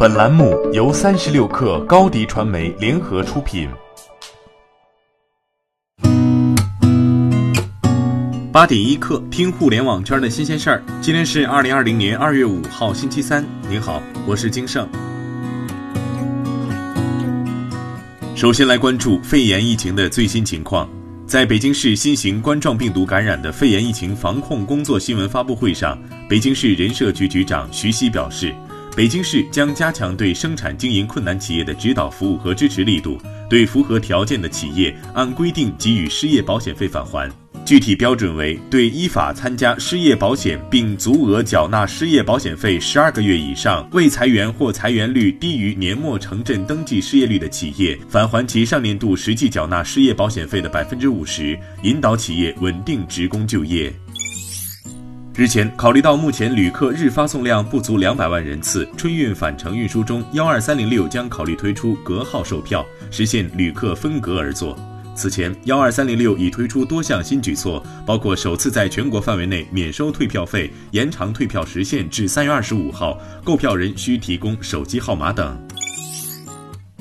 本栏目由三十六氪高低传媒联合出品。八点一刻，听互联网圈的新鲜事儿。今天是二零二零年二月五号，星期三。您好，我是金盛。首先来关注肺炎疫情的最新情况。在北京市新型冠状病毒感染的肺炎疫情防控工作新闻发布会上，北京市人社局局长徐熙表示，北京市将加强对生产经营困难企业的指导服务和支持力度，对符合条件的企业按规定给予失业保险费返还。具体标准为：对依法参加失业保险并足额缴纳失业保险费十二个月以上、未裁员或裁员率低于年末城镇登记失业率的企业，返还其上年度实际缴纳失业保险费的百分之五十，引导企业稳定职工就业。日前，考虑到目前旅客日发送量不足两百万人次，春运返程运输中，幺二三零六将考虑推出隔号售票，实现旅客分隔而坐。此前，幺二三零六已推出多项新举措，包括首次在全国范围内免收退票费、延长退票时限至三月二十五号、购票人需提供手机号码等。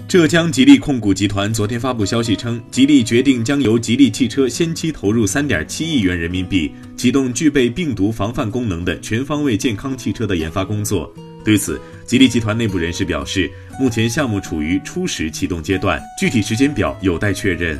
浙江吉利控股集团昨天发布消息称，吉利决定将由吉利汽车先期投入三点七亿元人民币，启动具备病毒防范功能的全方位健康汽车的研发工作。对此，吉利集团内部人士表示，目前项目处于初始启动阶段，具体时间表有待确认。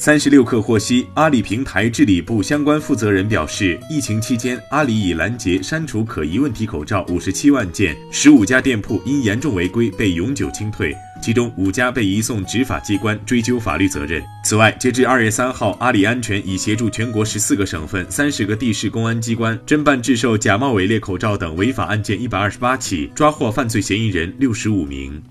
三十六氪获悉，阿里平台治理部相关负责人表示，疫情期间，阿里已拦截删除可疑问题口罩五十七万件，十五家店铺因严重违规被永久清退，其中五家被移送执法机关追究法律责任。此外，截至二月三号，阿里安全已协助全国十四个省份、三十个地市公安机关侦办制售假冒伪劣口罩等违法案件一百二十八起，抓获犯罪嫌疑人六十五名。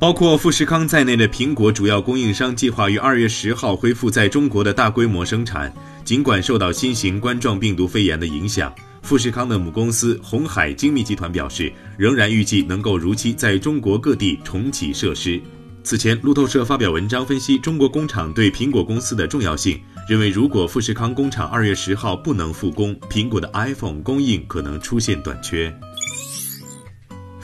包括富士康在内的苹果主要供应商计划于二月十号恢复在中国的大规模生产。尽管受到新型冠状病毒肺炎的影响，富士康的母公司红海精密集团表示，仍然预计能够如期在中国各地重启设施。此前，路透社发表文章分析中国工厂对苹果公司的重要性，认为如果富士康工厂二月十号不能复工，苹果的 iPhone 供应可能出现短缺。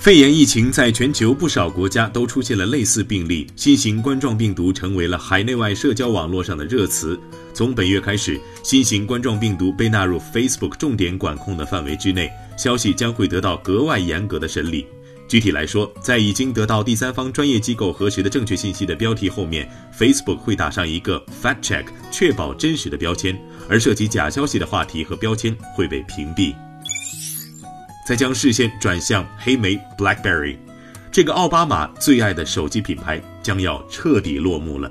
肺炎疫情在全球不少国家都出现了类似病例，新型冠状病毒成为了海内外社交网络上的热词。从本月开始，新型冠状病毒被纳入 Facebook 重点管控的范围之内，消息将会得到格外严格的审理。具体来说，在已经得到第三方专业机构核实的正确信息的标题后面，Facebook 会打上一个 Fact Check，确保真实的标签，而涉及假消息的话题和标签会被屏蔽。再将视线转向黑莓 BlackBerry，这个奥巴马最爱的手机品牌将要彻底落幕了。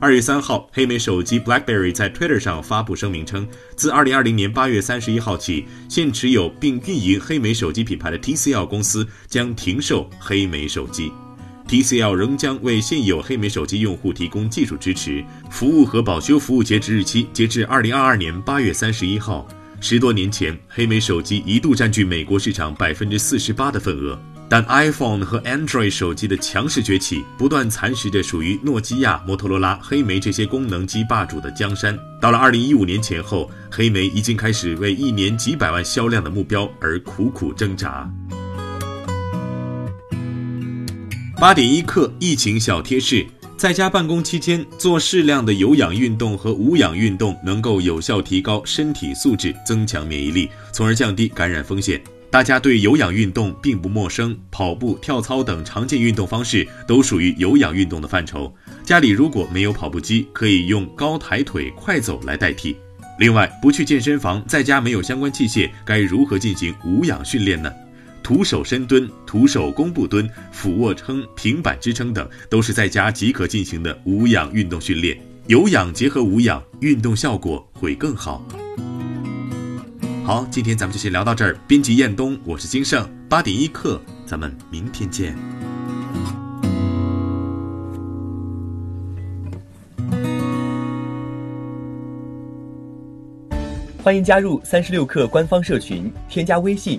二月三号，黑莓手机 BlackBerry 在 Twitter 上发布声明称，自二零二零年八月三十一号起，现持有并运营黑莓手机品牌的 TCL 公司将停售黑莓手机，TCL 仍将为现有黑莓手机用户提供技术支持服务和保修服务，截止日期截至二零二二年八月三十一号。十多年前，黑莓手机一度占据美国市场百分之四十八的份额，但 iPhone 和 Android 手机的强势崛起，不断蚕食着属于诺基亚、摩托罗拉、黑莓这些功能机霸主的江山。到了二零一五年前后，黑莓已经开始为一年几百万销量的目标而苦苦挣扎。八点一刻，疫情小贴士。在家办公期间做适量的有氧运动和无氧运动，能够有效提高身体素质，增强免疫力，从而降低感染风险。大家对有氧运动并不陌生，跑步、跳操等常见运动方式都属于有氧运动的范畴。家里如果没有跑步机，可以用高抬腿、快走来代替。另外，不去健身房，在家没有相关器械，该如何进行无氧训练呢？徒手深蹲、徒手弓步蹲、俯卧撑、平板支撑等，都是在家即可进行的无氧运动训练。有氧结合无氧，运动效果会更好。好，今天咱们就先聊到这儿。编辑彦东，我是金盛，八点一刻，咱们明天见。欢迎加入三十六氪官方社群，添加微信。